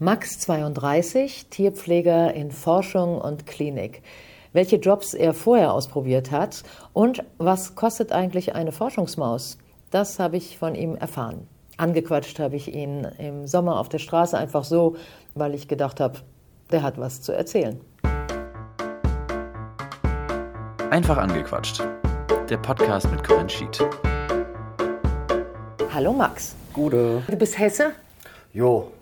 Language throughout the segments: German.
Max 32, Tierpfleger in Forschung und Klinik. Welche Jobs er vorher ausprobiert hat und was kostet eigentlich eine Forschungsmaus? Das habe ich von ihm erfahren. Angequatscht habe ich ihn im Sommer auf der Straße einfach so, weil ich gedacht habe, der hat was zu erzählen. Einfach angequatscht. Der Podcast mit Corinne Schied. Hallo Max. Gute. Du bist Hesse? Jo,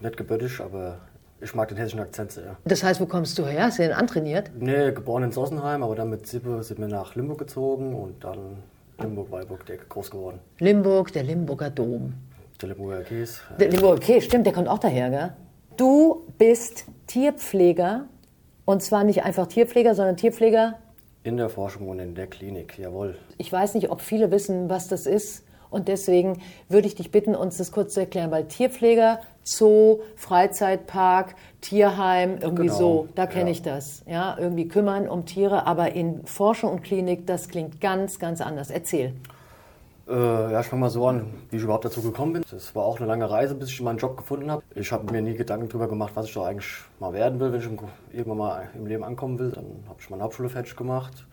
nicht gebürtig, aber ich mag den hessischen Akzent sehr. Das heißt, wo kommst du her? Hast du den antrainiert? Nee, geboren in Sossenheim, aber dann mit Sippe sind wir nach Limburg gezogen und dann Limburg-Weilburg der groß geworden. Limburg, der Limburger Dom. Der Limburger Käse. Der Limburger Käse, stimmt, der kommt auch daher, gell? Du bist Tierpfleger und zwar nicht einfach Tierpfleger, sondern Tierpfleger. In der Forschung und in der Klinik, jawohl. Ich weiß nicht, ob viele wissen, was das ist. Und deswegen würde ich dich bitten, uns das kurz zu erklären, weil Tierpfleger, Zoo, Freizeitpark, Tierheim, irgendwie Genau, so, da kenne ja. ich das. Ja, irgendwie kümmern um Tiere, aber in Forschung und Klinik, das klingt ganz, ganz anders. Erzähl. Äh, ja, ich fange mal so an, wie ich überhaupt dazu gekommen bin. Das war auch eine lange Reise, bis ich meinen Job gefunden habe. Ich habe mir nie Gedanken darüber gemacht, was ich doch eigentlich mal werden will, wenn ich irgendwann mal im Leben ankommen will. Dann habe ich meine Hauptschule fertig gemacht.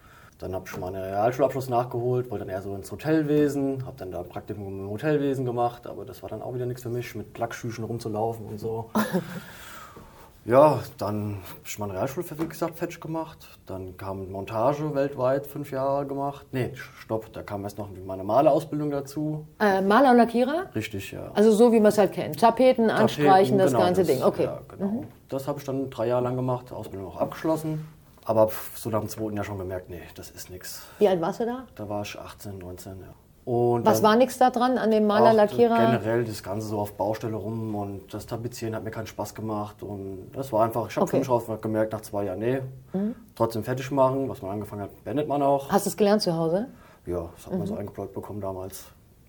Dann habe ich meinen Realschulabschluss nachgeholt, wollte dann eher so ins Hotelwesen, habe dann da ein Praktikum im Hotelwesen gemacht, aber das war dann auch wieder nichts für mich, mit Lackschüchen rumzulaufen und so. Ja, dann habe ich meine Realschule, wie gesagt, fertig gemacht. Dann kam Montage weltweit, fünf Jahre gemacht. Nee, stopp, da kam erst noch meine Malerausbildung dazu. Äh, Maler und Lackierer? Richtig, ja. Also so, wie man es halt kennt. Tapeten, anstreichen, Tapeten, das genau, ganze Ding. Okay. Mhm. Ja, genau. Das habe ich dann drei Jahre lang gemacht, Ausbildung auch abgeschlossen. Aber so nach dem zweiten Jahr schon gemerkt, nee, das ist nichts. Wie alt warst du da? Da war ich 18, 19, ja. Und Was dann war nichts da dran an dem Maler, auch Lackierer? Generell das Ganze so auf Baustelle rum und das Tapezieren hat mir keinen Spaß gemacht. Und das war einfach, ich habe Okay. Mhm. mich auch gemerkt, nach zwei Jahren, nee, trotzdem fertig machen, was man angefangen hat, beendet man auch. Hast du es gelernt zu Hause? Ja, das hat man Mhm. so eingeplant bekommen damals.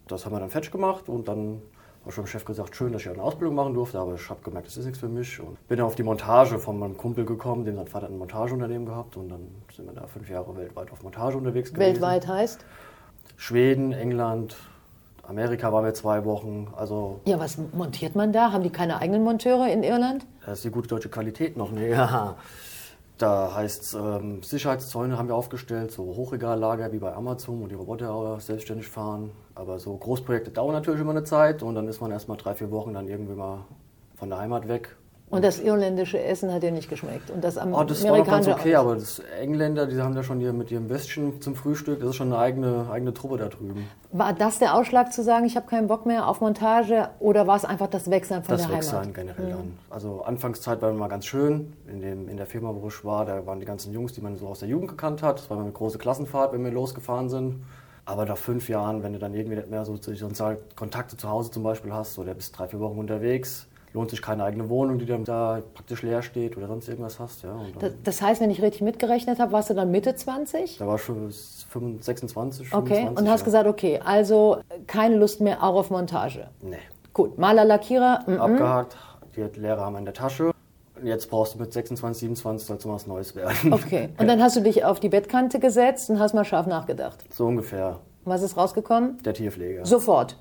Das haben wir dann fertig gemacht und dann habe ich meinem Chef gesagt, schön, dass ich eine Ausbildung machen durfte, aber ich habe gemerkt, das ist nichts für mich. Und bin dann auf die Montage von meinem Kumpel gekommen, dem sein Vater hat ein Montageunternehmen gehabt und dann sind wir da fünf Jahre weltweit auf Montage unterwegs gewesen. Weltweit heißt? Schweden, England, Amerika waren wir zwei Wochen. Also Ja, was montiert man da? Haben die keine eigenen Monteure in Irland? das ist die gute deutsche Qualität noch. Nee, ja. Da heißt es, ähm, Sicherheitszäune haben wir aufgestellt, so Hochregallager wie bei Amazon, wo die Roboter selbstständig fahren. Aber so Großprojekte dauern natürlich immer eine Zeit und dann ist man erst mal drei, vier Wochen dann irgendwie mal von der Heimat weg. Und das irländische Essen hat dir nicht geschmeckt. Und das Oh, das war noch ganz amerikanische okay, aber das Engländer, die haben da schon hier mit ihrem Würstchen zum Frühstück, das ist schon eine eigene, eigene Truppe da drüben. War das der Ausschlag zu sagen, ich habe keinen Bock mehr auf Montage? Oder war es einfach das Wegsein von das der Wegsein Heimat? generell dann. Also Anfangszeit war immer ganz schön. In, dem, in der Firma, wo ich war, da waren die ganzen Jungs, die man so aus der Jugend gekannt hat. Das war immer eine große Klassenfahrt, wenn wir losgefahren sind. Aber nach fünf Jahren, wenn du dann irgendwie nicht mehr so soziale Kontakte zu Hause zum Beispiel hast oder bist drei, vier Wochen unterwegs, lohnt sich keine eigene Wohnung, die dann da praktisch leer steht oder sonst irgendwas hast. Ja, und Das, das heißt, wenn ich richtig mitgerechnet habe, warst du dann Mitte 20? da war ich schon 25, 26, Okay. 25. Und hast ja. gesagt, okay, also keine Lust mehr auch auf Montage. Nee. Gut, Maler, Lackierer, mm, Abgehakt, die Lehrer haben in der Tasche. Und jetzt brauchst du mit 26, 27, soll es mal was Neues werden. okay. Und dann hast du dich auf die Bettkante gesetzt und hast mal scharf nachgedacht. So ungefähr. Was ist rausgekommen? Der Tierpfleger. Sofort.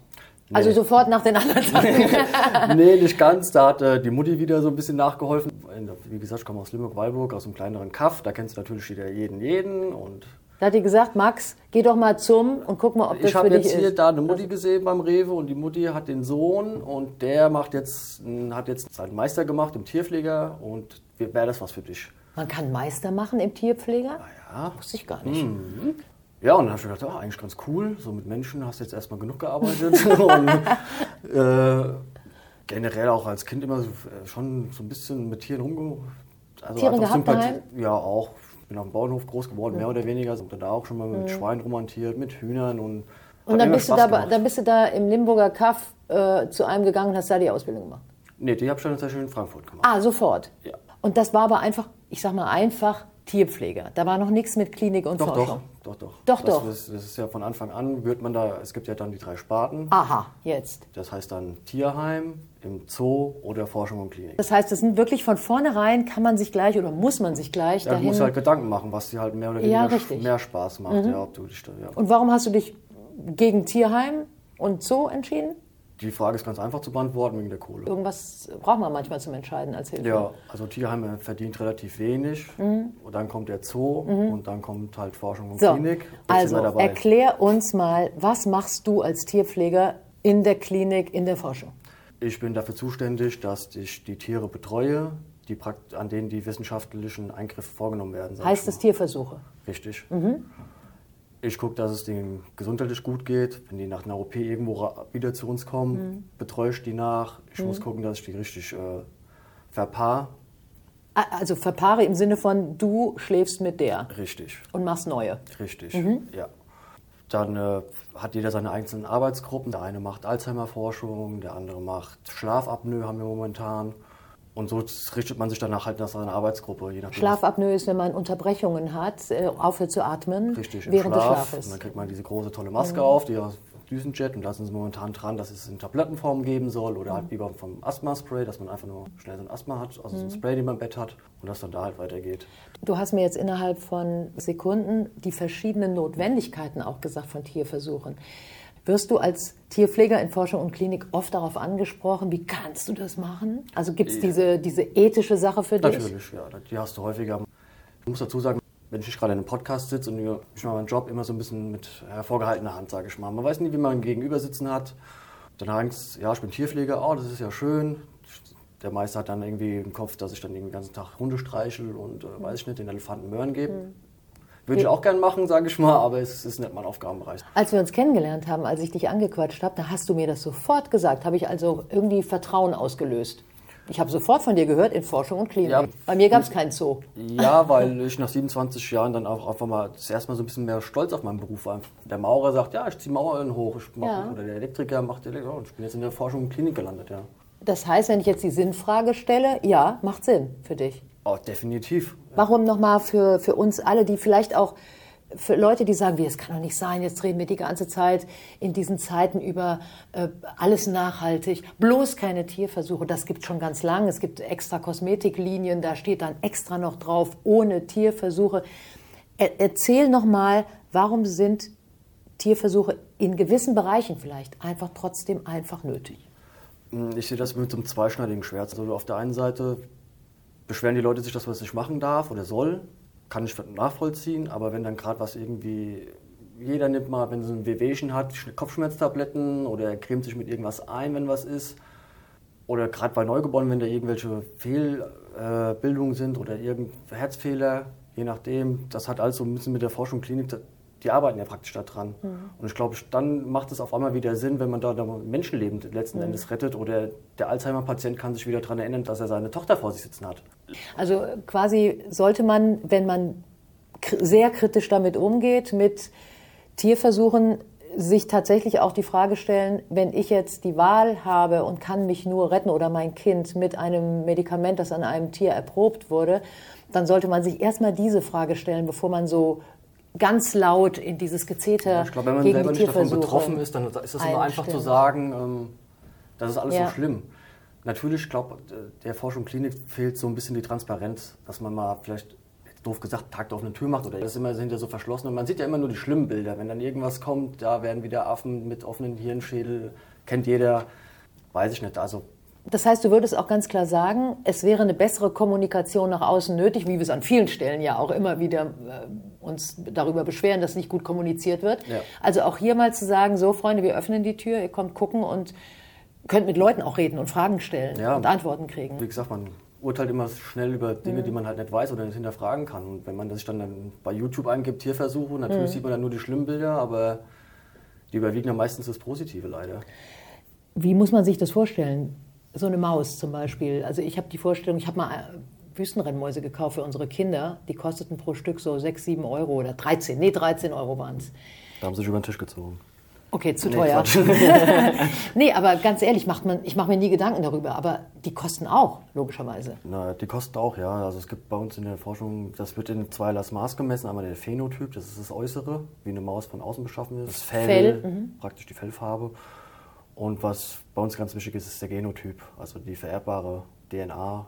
Also sofort nach den anderen Tagen. nee, nicht ganz. Da hat äh, die Mutti wieder so ein bisschen nachgeholfen. Wie gesagt, ich komme aus Limburg-Weilburg, aus einem kleineren Kaff. Da kennst du natürlich wieder jeden, jeden. Und Da hat die gesagt, Max, geh doch mal zum und guck mal, ob das ich für habe dich jetzt hier ist. da eine Mutti gesehen beim Rewe und die Mutti hat den Sohn und der macht jetzt, hat jetzt seinen Meister gemacht im Tierpfleger und wäre das was für dich? Man kann Meister machen im Tierpfleger? Ja. Wusste ich gar nicht. Ja, und dann habe ich gedacht, ah, eigentlich ganz cool. So mit Menschen hast du jetzt erstmal genug gearbeitet. und äh, generell auch als Kind immer so, äh, schon so ein bisschen mit Tieren rumge... Also Tiere gehabt Sympathie-? Ja, auch. Ich bin auf dem Bauernhof groß geworden, mehr oder weniger. Also da auch schon mal mit Schweinen romantiert, mit Hühnern und. Und dann bist, da, dann bist du da im Limburger Kaff äh, zu einem gegangen und hast da die Ausbildung gemacht. Nee, die habe ich dann tatsächlich in Frankfurt gemacht. Ah, sofort. Ja. Und das war aber einfach, ich sag mal einfach Tierpfleger. Da war noch nichts mit Klinik und Doch, Forschung. doch, doch, doch. Doch, das doch. Ist, das ist ja von Anfang an, wird man da, es gibt ja dann die drei Sparten. Aha, jetzt. Das heißt dann Tierheim, im Zoo oder Forschung und Klinik. Das heißt, es sind wirklich von vornherein, kann man sich gleich oder muss man sich gleich Ja, du dahin. musst halt Gedanken machen, was dir halt mehr oder Ja, weniger. Mhm. mehr Spaß macht. Ja, ob du dich ja. und warum hast du dich gegen Tierheim und Zoo entschieden? Die Frage ist ganz einfach zu beantworten wegen der Kohle. Irgendwas braucht man manchmal zum Entscheiden als Hilfe. Ja, also Tierheime verdient relativ wenig. Und dann kommt der Zoo und dann kommt halt Forschung und Mhm. So, Klinik. Jetzt also erklär uns mal, was machst du als Tierpfleger in der Klinik, in der Forschung? Ich bin dafür zuständig, dass ich die Tiere betreue, die an denen die wissenschaftlichen Eingriffe vorgenommen werden. Heißt es mal. Tierversuche? Richtig. Ich gucke, dass es denen gesundheitlich gut geht. Wenn die nach einer OP irgendwo wieder zu uns kommen, betreue ich die nach. Ich muss gucken, dass ich die richtig äh, verpaar. Also verpaare im Sinne von, du schläfst mit der Richtig, und machst neue. richtig, Mhm. ja. Dann äh, hat jeder seine einzelnen Arbeitsgruppen. Der eine macht Alzheimer-Forschung, der andere macht Schlafapnoe, haben wir momentan. Und so richtet man sich danach halt nach seiner Arbeitsgruppe. Je nachdem, Schlafapnoe ist, wenn man Unterbrechungen hat, äh, aufhört zu atmen Richtig, während Schlaf. des Und Schlafes. Mhm. dann kriegt man diese große tolle Maske auf, die aus Düsenjet. Und da sind sie momentan dran, dass es in Tablettenform geben soll. Oder Mhm. halt wie beim vom Asthma-Spray, dass man einfach nur schnell so ein Asthma hat, also Mhm. so ein Spray, den man im Bett hat. Und das dann da halt weitergeht. Du hast mir jetzt innerhalb von Sekunden die verschiedenen Notwendigkeiten auch gesagt von Tierversuchen. Wirst du als Tierpfleger in Forschung und Klinik oft darauf angesprochen, wie kannst du das machen? Also gibt es diese, diese ethische Sache für dich? Natürlich, ja, die hast du häufiger. Ich muss dazu sagen, wenn ich nicht gerade in einem Podcast sitze und ich mache meinen Job immer so ein bisschen mit hervorgehaltener Hand, sage ich mal. Man weiß nie, wie man gegenüber sitzen hat. Dann heißt ja, ich bin Tierpfleger, oh, das ist ja schön. Der Meister hat dann irgendwie im Kopf, dass ich dann den ganzen Tag Hunde streichel und äh, weiß ich nicht, den Elefanten Möhren gebe. Würde ich auch gern machen, sage ich mal, aber es ist nicht mein Aufgabenbereich. Als wir uns kennengelernt haben, als ich dich angequatscht habe, da hast du mir das sofort gesagt. Habe ich also irgendwie Vertrauen ausgelöst. Ich habe sofort von dir gehört in Forschung und Klinik. Ja. Bei mir gab es keinen Zoo. Ja, weil ich nach 27 Jahren dann auch einfach mal das erste Mal so ein bisschen mehr stolz auf meinen Beruf war. Der Maurer sagt, ja, ich ziehe Mauern hoch. Ich mach, Ja. Oder der Elektriker macht Elektro. Und ich bin jetzt in der Forschung und Klinik gelandet, ja. Das heißt, wenn ich jetzt die Sinnfrage stelle, ja, macht Sinn für dich. Oh, definitiv. Warum nochmal für, für uns alle, die vielleicht auch für Leute, die sagen, wie, es kann doch nicht sein, jetzt reden wir die ganze Zeit in diesen Zeiten über äh, alles nachhaltig, bloß keine Tierversuche, das gibt schon ganz lang. Es gibt extra Kosmetiklinien, da steht dann extra noch drauf, ohne Tierversuche. Er, erzähl nochmal, warum sind Tierversuche in gewissen Bereichen vielleicht einfach trotzdem einfach nötig? Ich sehe das mit einem zweischneidigen Schwert. Also auf der einen Seite beschweren die Leute sich, dass man es nicht machen darf oder soll. Kann ich nachvollziehen, aber wenn dann gerade was irgendwie, jeder nimmt mal, wenn so ein Wehwehchen hat, Kopfschmerztabletten oder er cremt sich mit irgendwas ein, wenn was ist. Oder gerade bei Neugeborenen, wenn da irgendwelche Fehlbildungen sind oder irgendein Herzfehler, je nachdem, das hat alles so ein bisschen mit der Forschung Klinik, die arbeiten ja praktisch da dran. Und ich glaube, dann macht es auf einmal wieder Sinn, wenn man da, da Menschenleben letzten Endes rettet oder der Alzheimer-Patient kann sich wieder daran erinnern, dass er seine Tochter vor sich sitzen hat. Also quasi sollte man, wenn man sehr kritisch damit umgeht, mit Tierversuchen, sich tatsächlich auch die Frage stellen, wenn ich jetzt die Wahl habe und kann mich nur retten oder mein Kind mit einem Medikament, das an einem Tier erprobt wurde, dann sollte man sich erstmal diese Frage stellen, bevor man so ganz laut in dieses Gezeter Ich glaube, wenn man selber nicht davon betroffen ist, dann ist es immer einfach zu sagen, ähm, das ist alles Ja. so schlimm. Natürlich, ich glaube, der Forschung Klinik fehlt so ein bisschen die Transparenz, dass man mal vielleicht, jetzt doof gesagt, Tag auf eine Tür macht oder das ist immer hinter so verschlossen. Und man sieht ja immer nur die schlimmen Bilder. Wenn dann irgendwas kommt, da werden wieder Affen mit offenen Hirnschädel, kennt jeder, weiß ich nicht. Also Das heißt, du würdest auch ganz klar sagen, es wäre eine bessere Kommunikation nach außen nötig, wie wir es an vielen Stellen ja auch immer wieder äh, uns darüber beschweren, dass nicht gut kommuniziert wird. Ja. Also auch hier mal zu sagen, so Freunde, wir öffnen die Tür, ihr kommt gucken und könnt mit Leuten auch reden und Fragen stellen Ja. und Antworten kriegen. wie gesagt, man urteilt immer schnell über Dinge, die man halt nicht weiß oder nicht hinterfragen kann. Und wenn man das sich dann, dann bei YouTube eingibt, Tierversuche, natürlich sieht man dann nur die schlimmen Bilder, aber die überwiegen dann meistens das Positive leider. Wie muss man sich das vorstellen? So eine Maus zum Beispiel. Also ich habe die Vorstellung, ich habe mal äh, Wüstenrennmäuse gekauft für unsere Kinder. Die kosteten pro Stück so 6, 7 Euro oder 13. Nee, 13 Euro waren es. Da haben sie sich über den Tisch gezogen. Okay, zu Nee, teuer. Nee, aber ganz ehrlich, macht man, ich mache mir nie Gedanken darüber. Aber die kosten auch, logischerweise. Na, die kosten auch, ja. Also es gibt bei uns in der Forschung, das wird in zweierlei Maß gemessen. Einmal der Phänotyp, das ist das Äußere, wie eine Maus von außen beschaffen ist. Das Fell, Fell, praktisch die Fellfarbe. Und was bei uns ganz wichtig ist, ist der Genotyp, also die vererbbare DNA.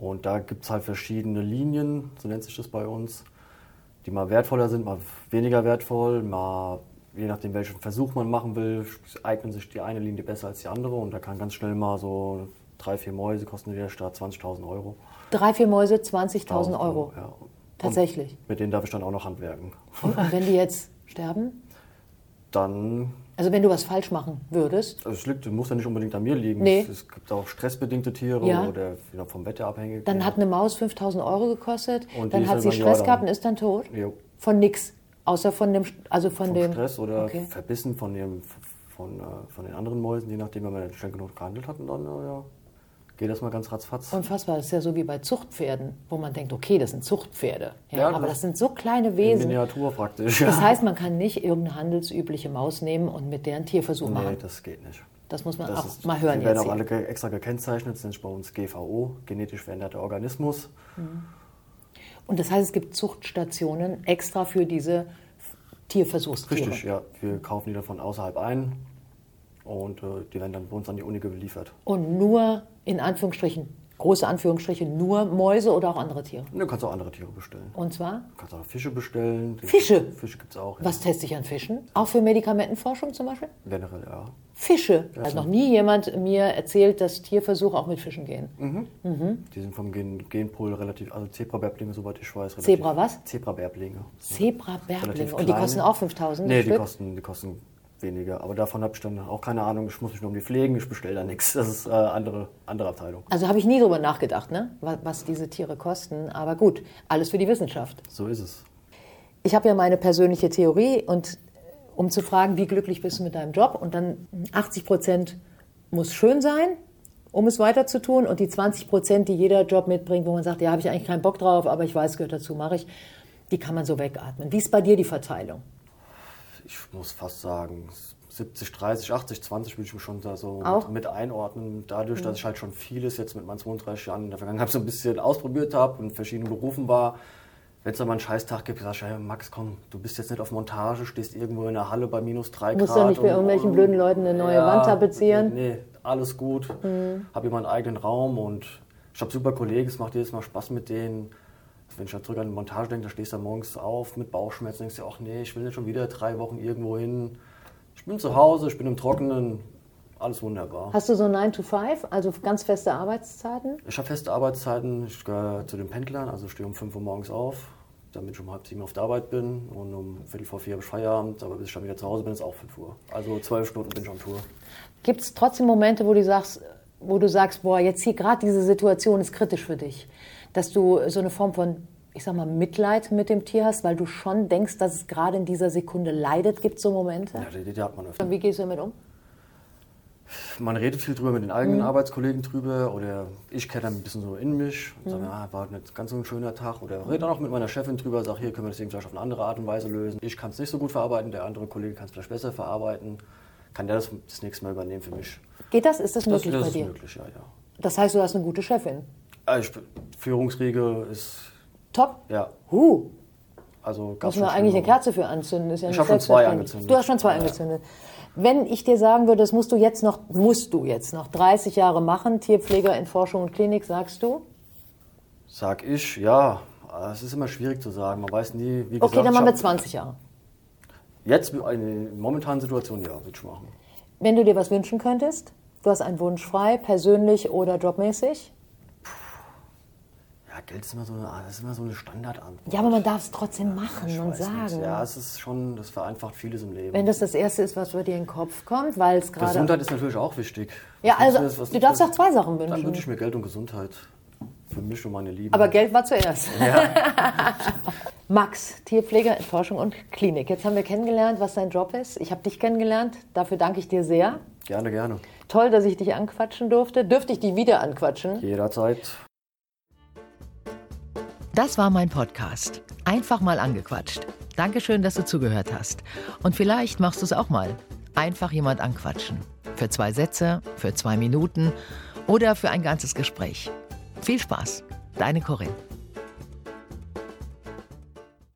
Und da gibt es halt verschiedene Linien, so nennt sich das bei uns, die mal wertvoller sind, mal weniger wertvoll, mal je nachdem, welchen Versuch man machen will, eignen sich die eine Linie besser als die andere und da kann ganz schnell mal so drei, vier Mäuse kosten in der Stadt 20.000 Euro. Drei, vier Mäuse, 20.000 Euro. Ja. Tatsächlich. Und mit denen darf ich dann auch noch handwerken. Und, und wenn die jetzt sterben? Dann Also wenn du was falsch machen würdest? Also es liegt, muss ja nicht unbedingt an mir liegen. Nee. Es, gibt auch stressbedingte Tiere Ja. oder vom Wetter abhängig. Dann ja. hat eine Maus 5000 Euro gekostet, Und dann hat sie Stress gehabt und ist dann tot? Jo. Von nix. Außer von dem, also von vom dem. Stress oder Okay. verbissen von, dem, von, äh, von den anderen Mäusen, je nachdem, wenn man schnell genug gehandelt hat. Und dann äh, ja, geht das mal ganz ratzfatz. Unfassbar, das ist ja so wie bei Zuchtpferden, wo man denkt, okay, das sind Zuchtpferde. Ja, Ja, aber das- das sind so kleine In Wesen. Miniatur praktisch. Das ja. heißt, man kann nicht irgendeine handelsübliche Maus nehmen und mit deren Tierversuch nee, machen. das geht nicht. Das muss man Das auch ist, mal hören Die werden jetzt. auch alle extra gekennzeichnet, sind bei uns GVO, genetisch veränderter Organismus. Und das heißt, es gibt Zuchtstationen extra für diese Tierversuchstiere. Richtig, ja. Wir kaufen die dann von außerhalb ein und äh, die werden dann bei uns an die Uni geliefert. Und nur, in Anführungsstrichen, große Anführungsstriche, nur Mäuse oder auch andere Tiere. Du kannst auch andere Tiere bestellen. Und zwar? Du kannst auch Fische bestellen. Fische? Fische gibt es auch. Ja. Was teste ich an Fischen? Auch für Medikamentenforschung zum Beispiel? Generell, ja. Fische. Hat noch nie jemand mir erzählt, dass Tierversuche auch mit Fischen gehen. Die sind vom Gen Genpool relativ, also Zebrabärblinge, soweit ich weiß. Relativ, Zebra was? Zebrabärblinge. Zebra-Bärblinge. Und die kosten auch 5000 Nee, die kosten, die kosten weniger. Aber davon habe ich dann auch keine Ahnung. Ich muss mich nur um die pflegen, ich bestelle da nichts. Das ist äh, andere, andere Abteilung. Also habe ich nie drüber nachgedacht, ne? was, was diese Tiere kosten. Aber gut, alles für die Wissenschaft. So ist es. Ich habe ja meine persönliche Theorie und um zu fragen, wie glücklich bist du mit deinem Job und dann 80 Prozent muss schön sein, um es weiter zu tun und die 20 Prozent, die jeder Job mitbringt, wo man sagt, ja, habe ich eigentlich keinen Bock drauf, aber ich weiß, gehört dazu, mache ich, die kann man so wegatmen. Wie ist bei dir die Verteilung? Ich muss fast sagen, 70, 30, 80, 20 würde ich mich schon da so? Mhm. mit, mit einordnen. Dadurch, dass ich halt schon vieles jetzt mit meinen 32 Jahren in der Vergangenheit so ein bisschen ausprobiert habe und in verschiedenen Berufen war. Wenn es da mal einen Scheißtag gibt, sag ich, ja, Max, komm, du bist jetzt nicht auf Montage, stehst irgendwo in der Halle bei minus 3 Du Grad. musst doch nicht bei irgendwelchen und- blöden Leuten eine neue Wand tapezieren. Mhm. Nee, alles gut. Habe hier meinen eigenen Raum und ich habe super Kollegen, es macht jedes Mal Spaß mit denen. Wenn ich dann zurück an die Montage denke, da stehst du morgens auf mit Bauchschmerzen, denkst du, ach nee, ich will nicht schon wieder drei Wochen irgendwo hin. Ich bin zu Hause, ich bin im Trockenen, alles wunderbar. Hast du so 9 to 5, also ganz feste Arbeitszeiten? Ich habe feste Arbeitszeiten, ich gehöre zu den Pendlern, also stehe um 5 Uhr morgens auf, damit ich um halb sieben auf der Arbeit bin und um Viertel vor vier habe ich Feierabend, aber bis ich dann wieder zu Hause bin, ist auch 5 Uhr. Also zwölf Stunden bin ich on Tour. Gibt es trotzdem Momente, wo du sagst, wo du sagst, boah, jetzt hier gerade diese Situation ist kritisch für dich, dass du so eine Form von, ich sag mal, Mitleid mit dem Tier hast, weil du schon denkst, dass es gerade in dieser Sekunde leidet? Gibt es so Momente? Ja, die, die hat man öfter. Und wie gehst du damit um? Man redet viel drüber mit den eigenen Arbeitskollegen drüber oder ich kehre dann ein bisschen so in mich und sage, ah, war nicht ganz so ein schöner Tag oder rede dann auch mit meiner Chefin drüber, sage, hier können wir das irgendwie vielleicht auf eine andere Art und Weise lösen. Ich kann es nicht so gut verarbeiten, der andere Kollege kann es vielleicht besser verarbeiten. Kann der das das nächste Mal übernehmen für mich? Geht das? Ist das Das, möglich das bei ist dir? möglich, ja, ja. Das heißt, du hast eine gute Chefin. Also ich, Führungsriege ist, Top. ja, Huh. also Müssen wir schon eigentlich eine. Kerze für anzünden? Ist ja Ich nicht hab schon zwei angezündet. Du hast schon zwei Ja. angezündet. Wenn ich dir sagen würde, das musst du jetzt noch, musst du jetzt noch 30 Jahre machen, Tierpfleger in Forschung und Klinik, sagst du? Sag ich, ja. Es ist immer schwierig zu sagen. Man weiß nie, wie gesagt. Okay, dann machen wir hab- 20 Jahre. Jetzt, in der momentanen Situation, ja, würde ich machen. Wenn du dir was wünschen könntest, du hast einen Wunsch frei, persönlich oder jobmäßig. Ja, Geld ist immer so eine, das ist immer so eine Standardantwort. Ja, aber man darf es trotzdem machen und weiß nicht. sagen. Ja, es ist schon, das vereinfacht vieles im Leben. Wenn das das Erste ist, was bei dir in den Kopf kommt, weil es gerade... Gesundheit ist natürlich auch wichtig. Ja, Was also, nützt es, was du darfst auch zwei Sachen es? Dann wünschen. wünsche ich mir Geld und Gesundheit. Für mich und meine Lieben. Aber Geld war zuerst. Max, Tierpfleger in Forschung und Klinik. Jetzt haben wir kennengelernt, was dein Job ist. Ich habe dich kennengelernt. Dafür danke ich dir sehr. Gerne, gerne. Toll, dass ich dich anquatschen durfte. Dürfte ich dich wieder anquatschen? Jederzeit. Das war mein Podcast. Einfach mal angequatscht. Dankeschön, dass du zugehört hast. Und vielleicht machst du es auch mal. Einfach jemand anquatschen. Für zwei Sätze, für zwei Minuten oder für ein ganzes Gespräch. Viel Spaß. Deine Corinne.